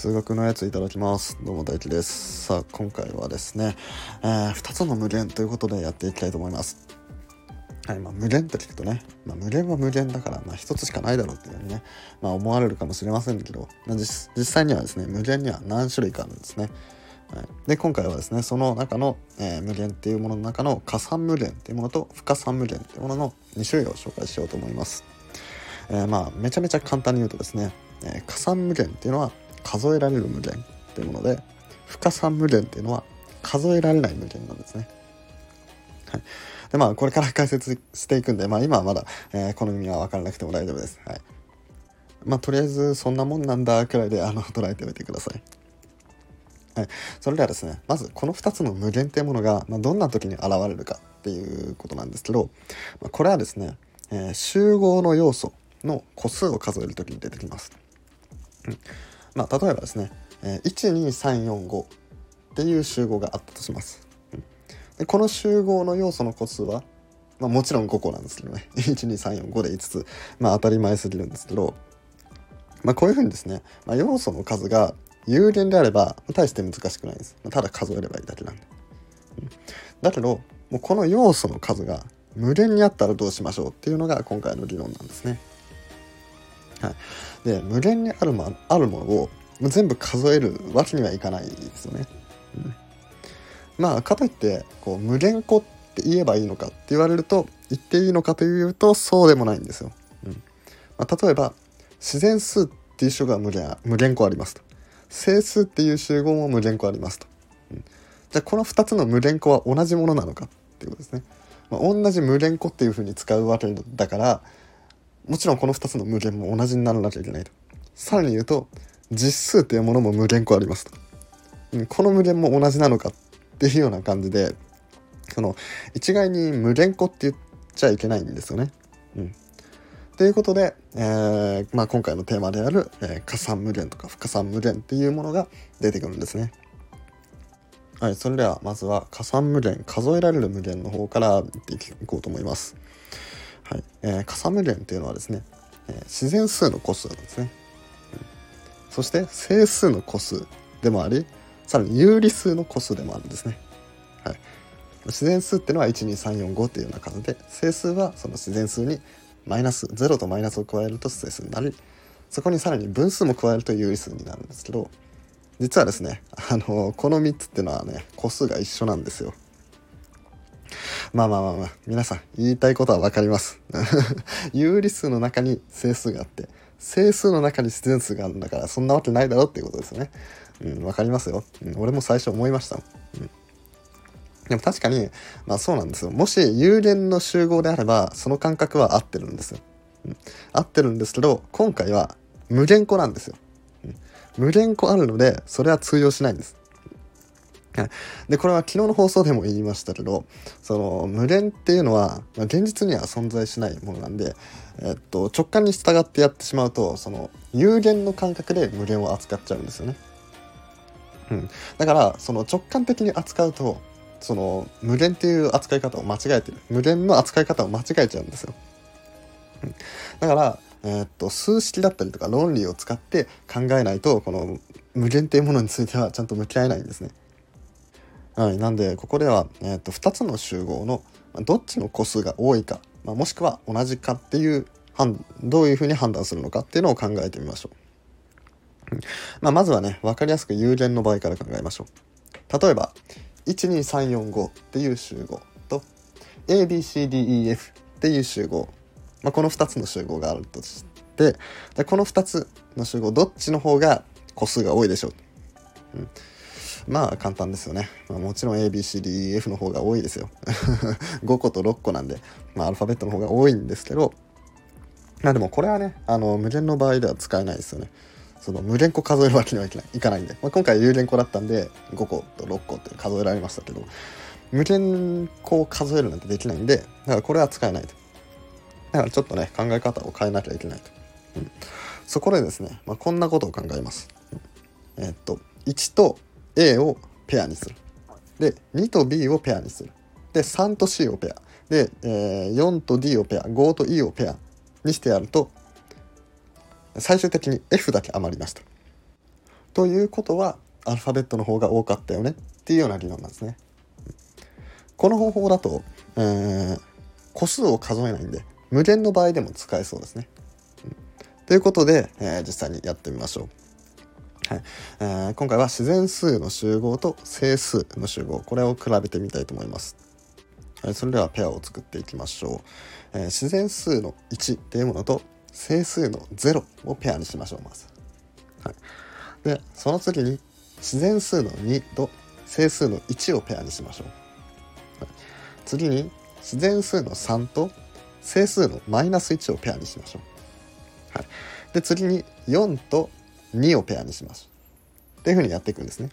数学のやついただきます。どうも大輝です。さあ今回はですね、えー、2つの無限ということでやっていきたいと思います。はいまあ、無限って聞くとね、まあ、無限は無限だから、まあ、1つしかないだろうっていうふうにね、まあ、思われるかもしれませんけど、まあ実、際にはですね無限には何種類かあるんですね。はい、で今回はですねその中の、えー、無限っていうものの中の加算無限っていうものと不可算無限っていうものの2種類を紹介しようと思います、えー、まあめちゃめちゃ簡単に言うとですね、えー、加算無限っていうのは数えられる無限っていうもので不可算無限っていうのは数えられない無限なんですね。はい。でまあこれから解説していくんでまあ今はまだ、えこの意味は分からなくても大丈夫です。はい。まあとりあえずそんなもんなんだくらいであの捉えておいてください。はい、それではですねまずこの2つの無限っていうものが、まあ、どんな時に現れるかっていうことなんですけど、まあ、これはですね、えー、集合の要素の個数を数える時に出てきます。うん。まあ、例えばですね、えー、12345っていう集合があったとします。でこの集合の要素の個数は、まあ、もちろん5個なんですけどね 12345で5つ、まあ、当たり前すぎるんですけど、まあ、こういうふうにですね、まあ、要素の数が有限であれば大して難しくないです。まあただ数えればいいだけなんで。うん、だけどもうこの要素の数が無限にあったらどうしましょうっていうのが今回の理論なんですね。はい、で無限にあるもあるものを全部数えるわけにはいかないですよね。うん、まあかといってこう無限個って言えばいいのかって言われると言っていいのかというとそうでもないんですよ。うんまあ、例えば自然数っていう種が無限無限個ありますと。整数っていう集合も無限個ありますと。うん、じゃあこの2つの無限個は同じものなのかっていうことですね。まあ、同じ無限個っていうふうに使うわけだからもちろんこの2つの無限も同じにならなきゃいけないと。さらに言うと実数っていうものも無限個ありますと。うん、この無限も同じなのかっていうような感じでその一概に無限個って言っちゃいけないんですよね。うん、ということで、えー、まあ、今回のテーマである、えー、加算無限とか不可算無限っていうものが出てくるんですね。はい、それではまずは加算無限数えられる無限の方からいっていこうと思います。はいえー、加算無限っていうのはですね、えー、自然数の個数なんですね、うん。そして整数の個数でもありさらに有理数の個数でもあるんですね。はい、自然数っていうのは12345っていうような数で整数はその自然数にマイナス0とマイナスを加えると整数になりそこにさらに分数も加えると有理数になるんですけど実はですねあのこの3つっていうのはね個数が一緒なんですよ。まあまあまあまあ皆さん言いたいことは分かります。有理数の中に整数があって整数の中に自然数があるんだからそんなわけないだろっていうことですね。うん、分かりますよ。うん、俺も最初思いました。うんでも確かに、まあそうなんですよ。もし有限の集合であれば、その感覚は合ってるんですよ。うん、合ってるんですけど、今回は無限個なんですよ。うん、無限個あるので、それは通用しないんです。でこれは昨日の放送でも言いましたけどその無限っていうのは、まあ、現実には存在しないものなんで、えっと、直感に従ってやってしまうとその有限の感覚で無限を扱っちゃうんですよね。うん、だからその直感的に扱うとその無限っていう扱い方を間違えてる。無限の扱い方を間違えちゃうんですよ、うん、だからえー、っと数式だったりとか論理を使って考えないとこの無限っていうものについてはちゃんと向き合えないんですね。はい。なんでここでは、えー、と2つの集合のどっちの個数が多いか、まあ、もしくは同じかっていうどういうふうに判断するのかっていうのを考えてみましょう、まあ、まずはね分かりやすく有限の場合から考えましょう。例えば12345っていう集合と ABCDEF っていう集合、まあ、この2つの集合があるとしてでこの2つの集合どっちの方が個数が多いでしょう、うん、まあ簡単ですよね、まあ、もちろん ABCDEF の方が多いですよ。5個と6個なんで、まあ、アルファベットの方が多いんですけどまあでもこれはねあの無限の場合では使えないですよね。その無限個数えるわけにはいかないいかないんで、まあ、今回有限個だったんで5個と6個って数えられましたけど無限個を数えるなんてできないんでだからこれは使えないと。だからちょっとね考え方を変えなきゃいけないと、うん、そこでですね、まあ、こんなことを考えます、うん、えー、っと1と A をペアにするで2と B をペアにするで3と C をペアで、えー、4と D をペア5と E をペアにしてやると最終的に F だけ余りました。ということはアルファベットの方が多かったよねっていうような理論なんですね。この方法だと、えー、個数を数えないんで無限の場合でも使えそうですね。ということで、えー、実際にやってみましょう。はいえー、今回は自然数の集合と整数の集合これを比べてみたいと思います。はい、それではペアを作っていきましょう。えー、自然数の1っていうものと整数の0をペアにしましょうまず。はい、でその次に自然数の2と整数の1をペアにしましょう。はい、次に自然数の3と整数のマイナス1をペアにしましょう。はい、で次に4と2をペアにします。っていうふうにやっていくんですね。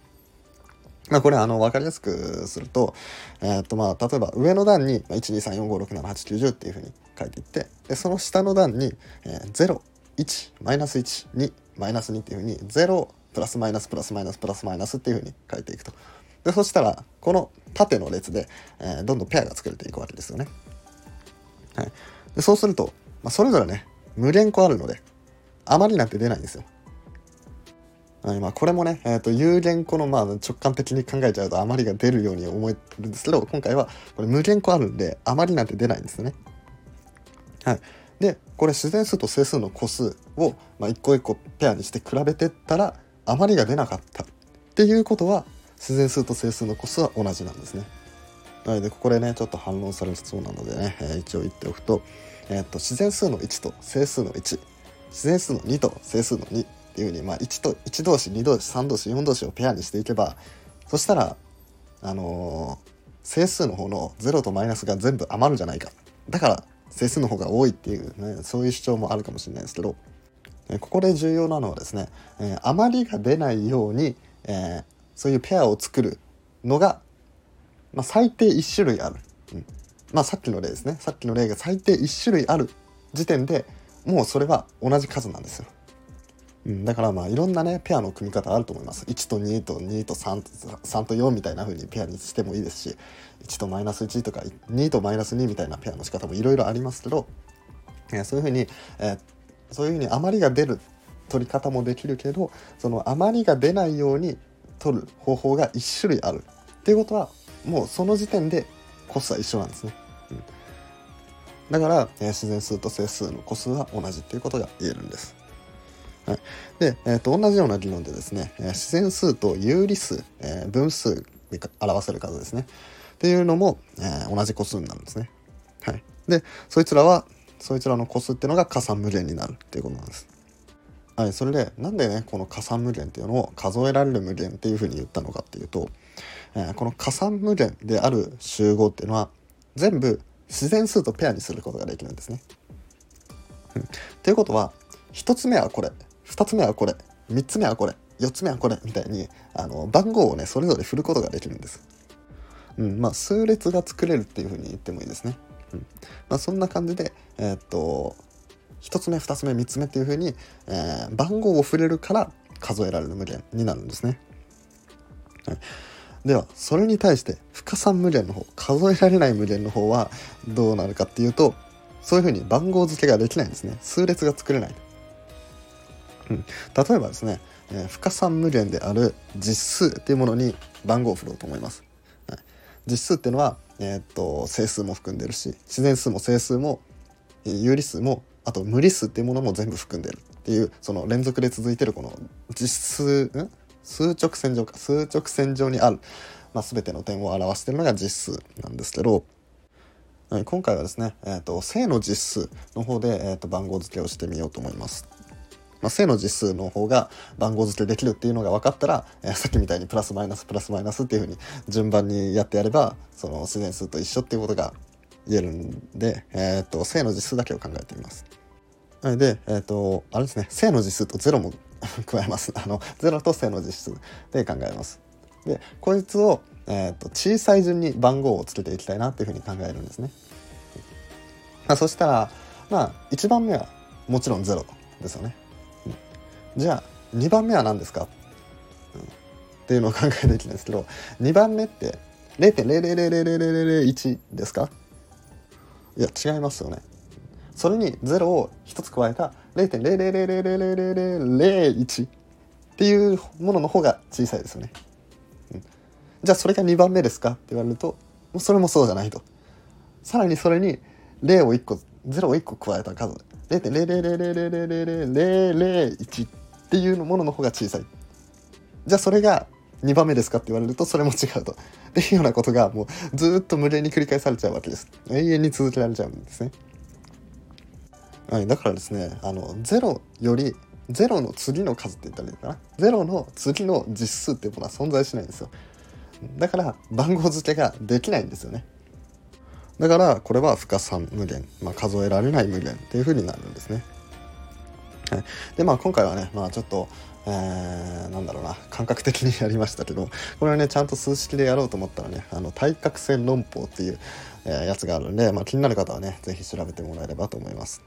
まあ、これあの分かりやすくすると,、えー、とまあ例えば上の段に12345678910っていうふうに書いていってでその下の段に、えー、01マイナス12マイナス2っていうふうに0プラスマイナスプラスマイナスプラスマイナスっていうふうに書いていくと。でそしたらこの縦の列で、えー、どんどんペアが作れていくわけですよね。はい、でそうすると、まあ、それぞれね無限個あるので余りなんて出ないんですよ。はいまあ、これもね、えーと、有限個のまあ直感的に考えちゃうと余りが出るように思えるんですけど今回はこれ無限個あるんで余りなんて出ないんですね。はい、でこれ自然数と整数の個数を、まあ、一個一個ペアにして比べてったら余りが出なかったっていうことは自然数と整数の個数は同じなんですね。なのでここでねちょっと反論されそうなのでね、えー、一応言っておくと,、えー、と自然数の1と整数の1自然数の2と整数の2ていうふうに、まあ、1と1同士2同士3同士4同士をペアにしていけばそしたらあのー、整数の方の0とマイナスが全部余るじゃないか。だから整数の方が多いっていうねそういう主張もあるかもしれないですけどここで重要なのはですね、えー、余りが出ないように、えー、そういうペアを作るのが、まあ、最低1種類ある、うん、まあさっきの例ですね。さっきの例が最低1種類ある時点でもうそれは同じ数なんですよ。うん、だからまあいろんなねペアの組み方あると思います1と2と2と3と ,3 と4みたいな風にペアにしてもいいですし1とマイナス1とか2とマイナス2みたいなペアの仕方もいろいろありますけど、えー、そういう風に、えー、そういう風に余りが出る取り方もできるけどその余りが出ないように取る方法が1種類あるっていうことはもうその時点で個数は一緒なんですね。うん、だから、えー、自然数と整数の個数は同じっていうことが言えるんです。はい、で、えーと、同じような理論でですね、自然数と有理数、えー、分数で表せる数ですねっていうのも、えー、同じ個数になるんですね。はい、でそいつらはそいつらの個数っていうのが加算無限になるっていうことなんです。はい、それでなんでねこの加算無限っていうのを数えられる無限っていうふうに言ったのかっていうと、えー、この加算無限である集合っていうのは全部自然数とペアにすることができるんですね。うん、っていうことは1つ目はこれ2つ目はこれ3つ目はこれ4つ目はこれみたいにあの番号をねそれぞれ振ることができるんです。うんまあ、数列が作れるっていうふうに言ってもいいですね。うんまあ、そんな感じで、えー、っと1つ目2つ目3つ目っていうふうに、えー、番号を触れるから数えられる無限になるんですね。はい、ではそれに対して不可算無限の方数えられない無限の方はどうなるかっていうとそういうふうに番号付けができないんですね数列が作れないうん、例えばですね、えー、不可算無限である実数っていうものに番号を振ろうと思います。はい、実数っていうのは、えー、っと整数も含んでるし自然数も整数も有理数もあと無理数っていうものも全部含んでるっていうその連続で続いてるこの実数ん？数直線上か。数直線上にある、まあ、全ての点を表してるのが実数なんですけど今回はですね、えーと、正の実数の方で、えーと番号付けをしてみようと思います。まあ、正の実数の方が番号付けできるっていうのが分かったら、えー、さっきみたいにプラスマイナスプラスマイナスっていうふうに順番にやってやればその自然数と一緒っていうことが言えるんで、えー、っと正の実数だけを考えてみます。で、えー、とあれですね正の実数と0も 加えます。あの0と正の実数で考えます。でこいつを、えー、っと小さい順に番号をつけていきたいなっていうふうに考えるんですね。まあ、そしたらまあ1番目はもちろん0ですよね。じゃあ2番目は何ですか、うん、っていうのを考えてきたんですけど2番目って0.0000001ですか？いや違いますよね。それに0を1つ加えた0.0000001っていうものの方が小さいですよね。うん、じゃあそれが2番目ですかって言われるとそれもそうじゃないと。さらにそれに0を1個0を1個加えた数0.000000001っていうものの方が小さい。じゃあそれが2番目ですかって言われるとそれも違うと。っていうようなことがもうずっと無限に繰り返されちゃうわけです。永遠に続けられちゃうんですね。はい、だからですねあの0より0の次の数って言ったらいいのかな0の次の実数っていうものは存在しないんですよだから番号付けができないんですよねだからこれは不可算無限、まあ、数えられない無限っていう風になるんですねでまあ今回はねまあちょっとえー、なんだろうな感覚的にやりましたけどこれはねちゃんと数式でやろうと思ったらねあの対角線論法っていう、えー、やつがあるんで、まあ、気になる方はね是非調べてもらえればと思います。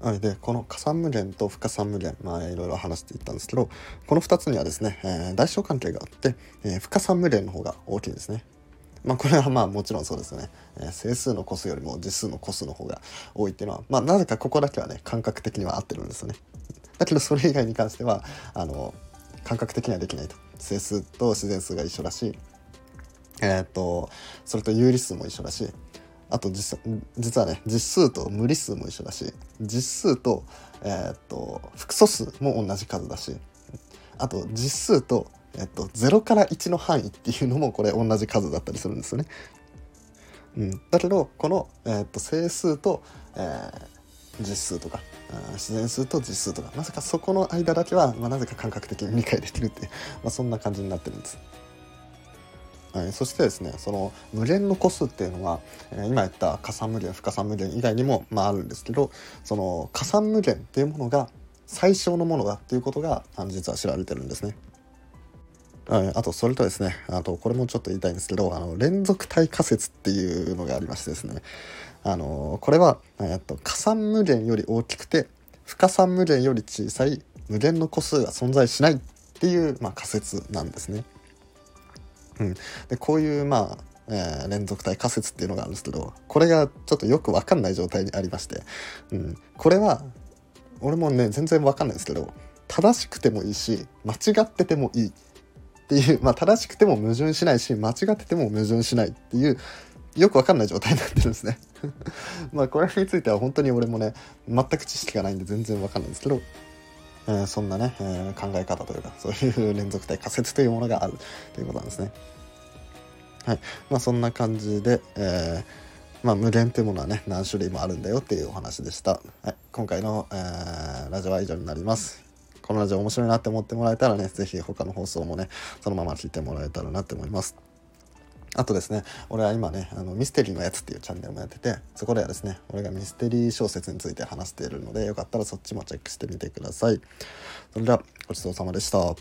はい、でこの加算無限と不可算無限まあいろいろ話していったんですけどこの2つにはですね、えー、大小関係があって、えー、不可算無限の方が大きいですね。まあこれはまあもちろんそうですよね、えー、整数の個数よりも実数の個数の方が多いっていうのはまあなぜかここだけはね感覚的には合ってるんですよね。だけどそれ以外に関してはあの感覚的にはできないと整数と自然数が一緒だしえっ、とそれと有理数も一緒だしあと実実はね実数と無理数も一緒だし実数と,、えー、っと複素数も同じ数だしあと実数と,、え、っと0から1の範囲っていうのもこれ同じ数だったりするんですよね。うん、だけどこの、え、っと整数と、えー、実数とか自然数と実数とかなぜかそこの間だけは、まあ、なぜか感覚的に理解できるって、まあ、そんな感じになってるんです。はい、そしてですねその無限の個数っていうのは、えー、今言った加算無限不加算無限以外にも、まあ、あるんですけどその加算無限っていうものが最小のものだっていうことが実は知られてるんですね。あとそれとですねあとこれもちょっと言いたいんですけどあの連続体仮説っていうのがありましてですねあのこれは、えっと、加算無限より大きくて不加算無限より小さい無限の個数が存在しないっていう、まあ、仮説なんですね。うん、でこういうまあ、えー、連続体仮説っていうのがあるんですけどこれがちょっとよく分かんない状態にありまして、うん、これは俺もね全然分かんないんですけど正しくてもいいし間違っててもいいっていう、まあ、正しくても矛盾しないし間違ってても矛盾しないっていうよく分かんない状態になってるんですね まあこれについては本当に俺もね全く知識がないんで全然分かんないんですけどえー、そんなね、えー、考え方というかそういう連続体仮説というものがあるということなんですね。はいまあ、そんな感じで、えーまあ、無限というものはね何種類もあるんだよっていうお話でした。はい、今回の、え、ラジオは以上になります。このラジオ面白いなって思ってもらえたらね、是非他の放送もね、そのまま聞いてもらえたらなって思います。あとですね、俺は今ね、あのミステリーのやつっていうチャンネルもやってて、そこではですね、俺がミステリー小説について話しているので、よかったらそっちもチェックしてみてください。それでは、ごちそうさまでした。